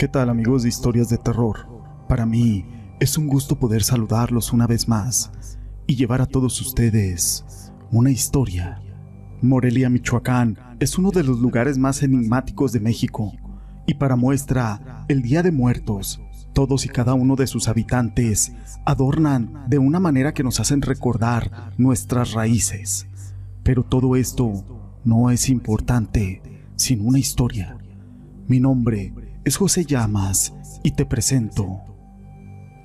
¿Qué tal amigos de historias de terror? Para mí es un gusto poder saludarlos una vez más y llevar a todos ustedes una historia. Morelia, Michoacán es uno de los lugares más enigmáticos de México y para muestra el Día de Muertos, todos y cada uno de sus habitantes adornan de una manera que nos hacen recordar nuestras raíces. Pero todo esto no es importante sin una historia. Mi nombre es José Llamas y te presento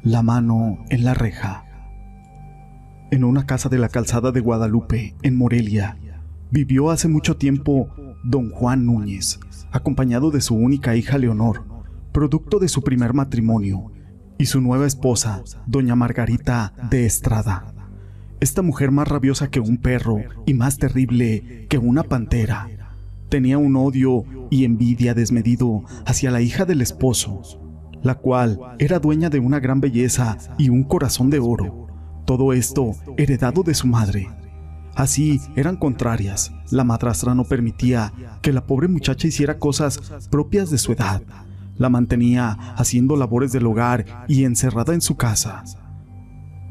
La mano en la reja. En una casa de la calzada de Guadalupe, en Morelia, vivió hace mucho tiempo don Juan Núñez, acompañado de su única hija Leonor, producto de su primer matrimonio, y su nueva esposa, doña Margarita de Estrada. Esta mujer más rabiosa que un perro y más terrible que una pantera tenía un odio y envidia desmedido hacia la hija del esposo, la cual era dueña de una gran belleza y un corazón de oro. Todo esto heredado de su madre. Así eran contrarias. La madrastra no permitía que la pobre muchacha hiciera cosas propias de su edad. La mantenía haciendo labores del hogar y encerrada en su casa.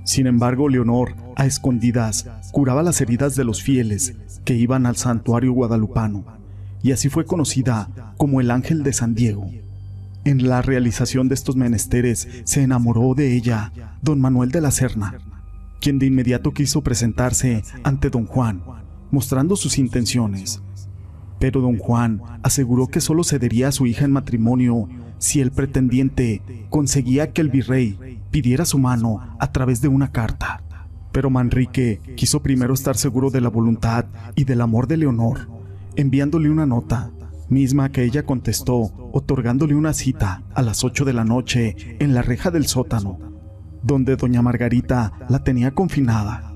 Sin embargo, Leonor, a escondidas, curaba las heridas de los fieles que iban al santuario guadalupano y así fue conocida como el Ángel de San Diego. En la realización de estos menesteres se enamoró de ella don Manuel de la Serna, quien de inmediato quiso presentarse ante don Juan, mostrando sus intenciones. Pero don Juan aseguró que solo cedería a su hija en matrimonio si el pretendiente conseguía que el virrey pidiera su mano a través de una carta. Pero Manrique quiso primero estar seguro de la voluntad y del amor de Leonor enviándole una nota, misma que ella contestó, otorgándole una cita a las 8 de la noche en la reja del sótano, donde doña Margarita la tenía confinada.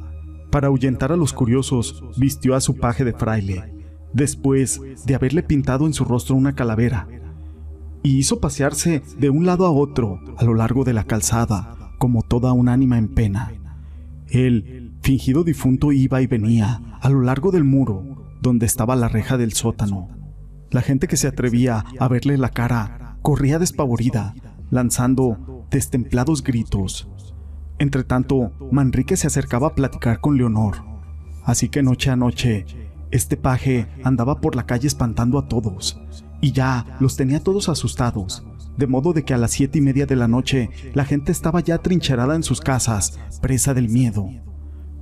Para ahuyentar a los curiosos, vistió a su paje de fraile, después de haberle pintado en su rostro una calavera, y hizo pasearse de un lado a otro a lo largo de la calzada, como toda un ánima en pena. El fingido difunto, iba y venía a lo largo del muro, donde estaba la reja del sótano. La gente que se atrevía a verle la cara corría despavorida, lanzando destemplados gritos. Entretanto, Manrique se acercaba a platicar con Leonor. Así que noche a noche, este paje andaba por la calle espantando a todos, y ya los tenía todos asustados, de modo de que a las siete y media de la noche la gente estaba ya trincherada en sus casas, presa del miedo.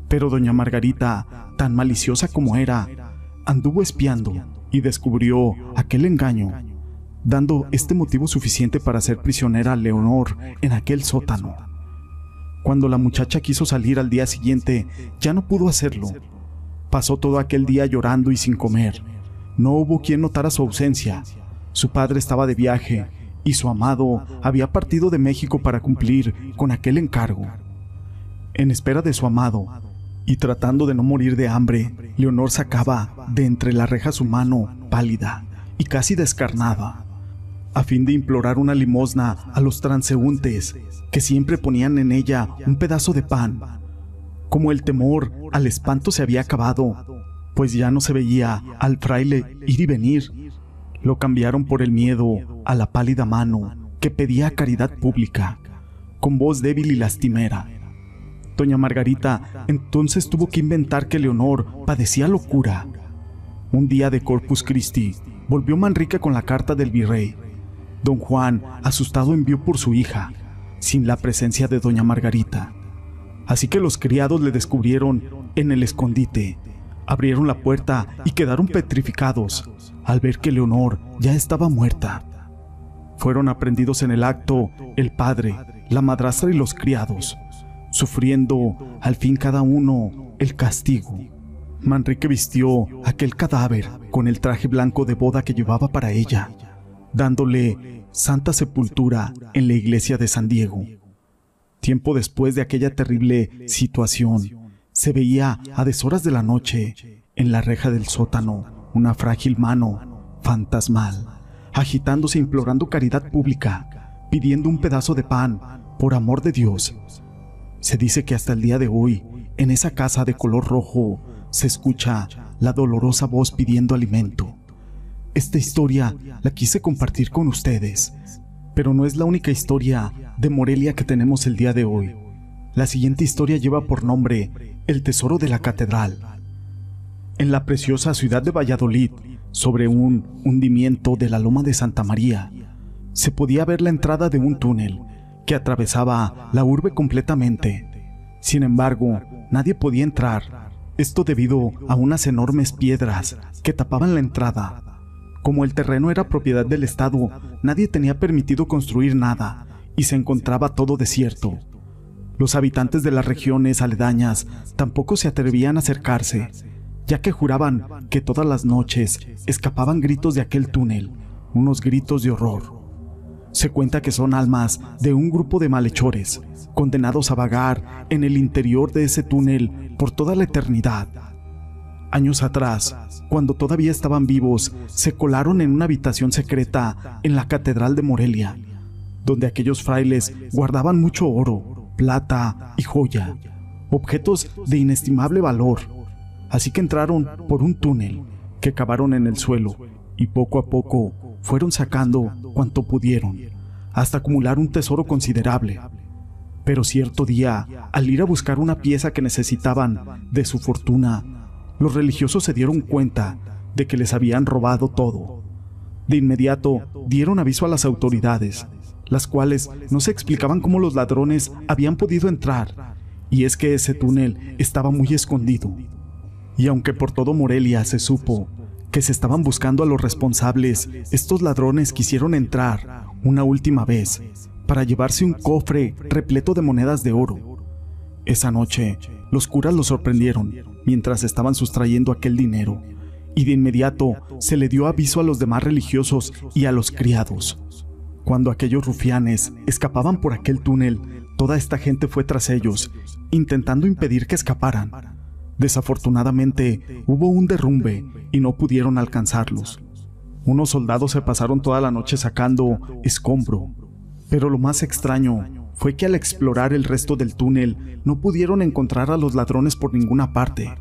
Pero doña Margarita, tan maliciosa como era, anduvo espiando y descubrió aquel engaño, dando este motivo suficiente para hacer prisionera a Leonor en aquel sótano. Cuando la muchacha quiso salir al día siguiente, ya no pudo hacerlo. Pasó todo aquel día llorando y sin comer. No hubo quien notara su ausencia. Su padre estaba de viaje y su amado había partido de México para cumplir con aquel encargo. En espera de su amado, y tratando de no morir de hambre, Leonor sacaba de entre la reja su mano pálida y casi descarnada, a fin de implorar una limosna a los transeúntes que siempre ponían en ella un pedazo de pan. Como el temor al espanto se había acabado, pues ya no se veía al fraile ir y venir, lo cambiaron por el miedo a la pálida mano que pedía caridad pública, con voz débil y lastimera. Doña Margarita entonces tuvo que inventar que Leonor padecía locura. Un día de Corpus Christi, volvió Manrique con la carta del virrey. Don Juan, asustado, envió por su hija, sin la presencia de Doña Margarita. Así que los criados le descubrieron en el escondite, abrieron la puerta y quedaron petrificados al ver que Leonor ya estaba muerta. Fueron aprendidos en el acto el padre, la madrastra y los criados sufriendo al fin cada uno el castigo. Manrique vistió aquel cadáver con el traje blanco de boda que llevaba para ella, dándole santa sepultura en la iglesia de San Diego. Tiempo después de aquella terrible situación, se veía a deshoras de la noche, en la reja del sótano, una frágil mano fantasmal, agitándose implorando caridad pública, pidiendo un pedazo de pan, por amor de Dios, se dice que hasta el día de hoy, en esa casa de color rojo, se escucha la dolorosa voz pidiendo alimento. Esta historia la quise compartir con ustedes, Pero no es la única historia de Morelia que tenemos el día de hoy. La siguiente historia lleva por nombre El Tesoro de la Catedral. En la preciosa ciudad de Valladolid, sobre un hundimiento de la loma de Santa María, se podía ver la entrada de un túnel que atravesaba la urbe completamente. Sin embargo, nadie podía entrar, esto debido a unas enormes piedras que tapaban la entrada. Como el terreno era propiedad del Estado, nadie tenía permitido construir nada y se encontraba todo desierto. Los habitantes de las regiones aledañas tampoco se atrevían a acercarse, ya que juraban que todas las noches escapaban gritos de aquel túnel, unos gritos de horror. Se cuenta que son almas de un grupo de malhechores, condenados a vagar en el interior de ese túnel por toda la eternidad. Años atrás, cuando todavía estaban vivos, se colaron en una habitación secreta en la Catedral de Morelia, donde aquellos frailes guardaban mucho oro, plata y joya, objetos de inestimable valor. Así que entraron por un túnel que cavaron en el suelo y poco a poco fueron sacando cuanto pudieron, hasta acumular un tesoro considerable. Pero cierto día, al ir a buscar una pieza que necesitaban de su fortuna, los religiosos se dieron cuenta de que les habían robado todo. De inmediato dieron aviso a las autoridades, las cuales no se explicaban cómo los ladrones habían podido entrar, y es que ese túnel estaba muy escondido. Y aunque por todo Morelia se supo que se estaban buscando a los responsables, estos ladrones quisieron entrar una última vez para llevarse un cofre repleto de monedas de oro. Esa noche, los curas lo sorprendieron mientras estaban sustrayendo aquel dinero, y de inmediato se le dio aviso a los demás religiosos y a los criados. Cuando aquellos rufianes escapaban por aquel túnel, toda esta gente fue tras ellos, intentando impedir que escaparan. Desafortunadamente, hubo un derrumbe y no pudieron alcanzarlos. Unos soldados se pasaron toda la noche sacando escombro, pero lo más extraño fue que al explorar el resto del túnel no pudieron encontrar a los ladrones por ninguna parte.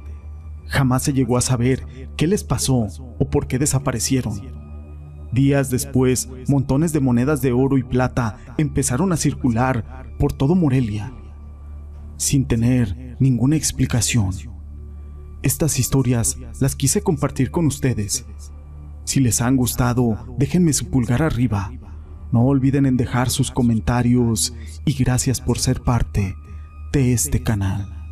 Jamás se llegó a saber qué les pasó o por qué desaparecieron. Días después, montones de monedas de oro y plata empezaron a circular por todo Morelia, sin tener ninguna explicación. Estas historias las quise compartir con ustedes. Si les han gustado, déjenme su pulgar arriba. No olviden en dejar sus comentarios y gracias por ser parte de este canal.